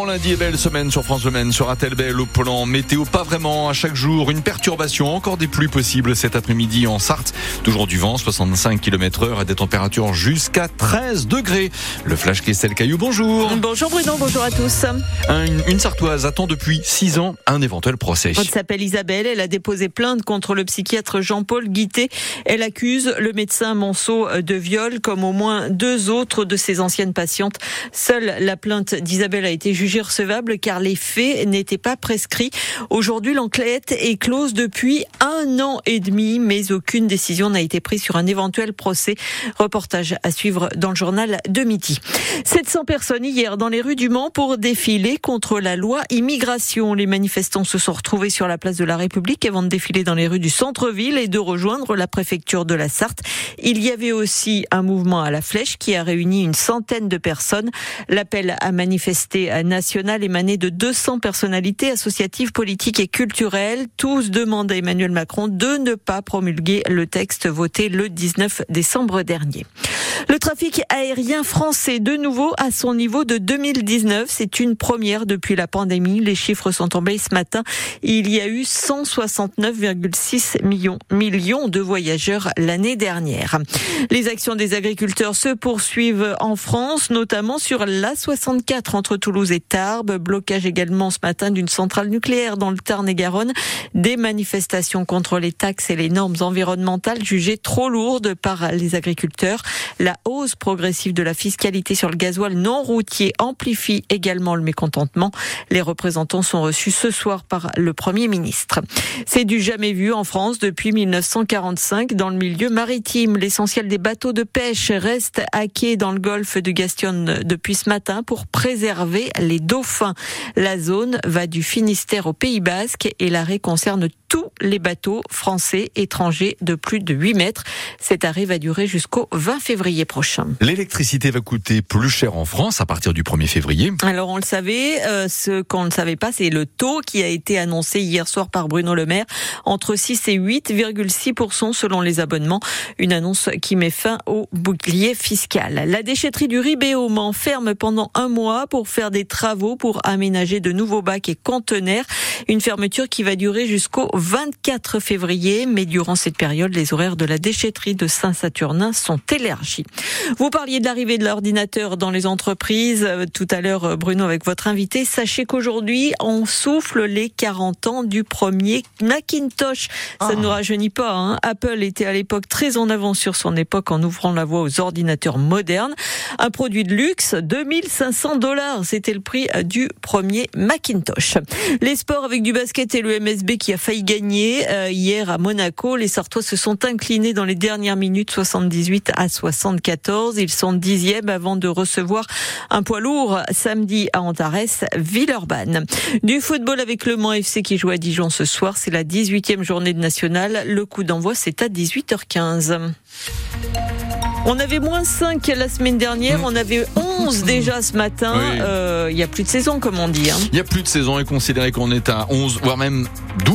bon lundi et belle semaine sur France Le Sera-t-elle belle au plan météo Pas vraiment. À chaque jour, une perturbation. Encore des pluies possibles cet après-midi en Sarthe. Toujours du vent, 65 km heure et des températures jusqu'à 13 degrés. Le flash Christelle Caillou, bonjour. Bonjour Bruno, bonjour à tous. une, une, Sartoise attend depuis 6 ans un éventuel procès. Elle s'appelle Isabelle. Elle a déposé plainte contre le psychiatre Jean-Paul Guité. Elle accuse le médecin Monceau de viol comme au moins deux autres de ses anciennes patientes. Seule la plainte d'Isabelle a été jugée recevable car les faits n'étaient pas prescrits. Aujourd'hui, l'enquête est close depuis un an et demi, mais aucune décision n'a été prise sur un éventuel procès. Reportage à suivre dans le journal de midi. 700 personnes hier dans les rues du Mans pour défiler contre la loi immigration. Les manifestants se sont retrouvés sur la place de la République avant de défiler dans les rues du centre-ville et de rejoindre la préfecture de la Sarthe. Il y avait aussi un mouvement à la flèche qui a réuni une centaine de personnes. L'appel à manifester national émané de 200 personnalités associatives, politiques et culturelles. Tous demandent à Emmanuel Macron de ne pas promulguer le texte voté le 19 décembre dernier. Le trafic aérien français, de nouveau à son niveau de 2019, c'est une première depuis la pandémie. Les chiffres sont tombés ce matin. Il y a eu 169,6 millions, millions de voyageurs l'année dernière. Les actions des agriculteurs se poursuivent en France, notamment sur l'A64 entre Toulouse et Tarbes. Blocage également ce matin d'une centrale nucléaire dans le Tarn-et-Garonne. Des manifestations contre les taxes et les normes environnementales jugées trop lourdes par les agriculteurs. La hausse progressive de la fiscalité sur le gasoil non routier amplifie également le mécontentement. Les représentants sont reçus ce soir par le Premier ministre. C'est du jamais vu en France depuis 1945 dans le milieu maritime. L'essentiel des bateaux de pêche reste à quai dans le golfe de Gastionne depuis ce matin pour préserver les dauphins. La zone va du Finistère au Pays Basque et l'arrêt concerne tous les bateaux français étrangers de plus de 8 mètres. Cet arrêt va durer jusqu'au 20 février prochain. L'électricité va coûter plus cher en France à partir du 1er février. Alors on le savait, euh, ce qu'on ne savait pas, c'est le taux qui a été annoncé hier soir par Bruno Le Maire, entre 6 et 8,6% selon les abonnements. Une annonce qui met fin au bouclier fiscal. La déchetterie du Ribé au Mans ferme pendant un mois pour faire des travaux pour aménager de nouveaux bacs et conteneurs. Une fermeture qui va durer jusqu'au 24 février, mais durant cette période, les horaires de la déchetterie de Saint-Saturnin sont élargis. Vous parliez de l'arrivée de l'ordinateur dans les entreprises. Euh, tout à l'heure, euh, Bruno, avec votre invité, sachez qu'aujourd'hui, on souffle les 40 ans du premier Macintosh. Ça ne nous rajeunit pas. Hein. Apple était à l'époque très en avance sur son époque en ouvrant la voie aux ordinateurs modernes. Un produit de luxe, 2500 dollars. C'était le prix euh, du premier Macintosh. Les sports avec du basket et le MSB qui a failli gagné euh, hier à Monaco. Les Sartois se sont inclinés dans les dernières minutes 78 à 74. Ils sont dixièmes avant de recevoir un poids lourd samedi à Antares, Villeurbanne. Du football avec le Mans FC qui joue à Dijon ce soir. C'est la 18e journée de nationale. Le coup d'envoi, c'est à 18h15. On avait moins 5 la semaine dernière, mm. on avait 11 déjà ce matin. Euh, il oui. n'y a plus de saison, comme on dit. Il hein. n'y a plus de saison et considéré qu'on est à 11, voire même 12.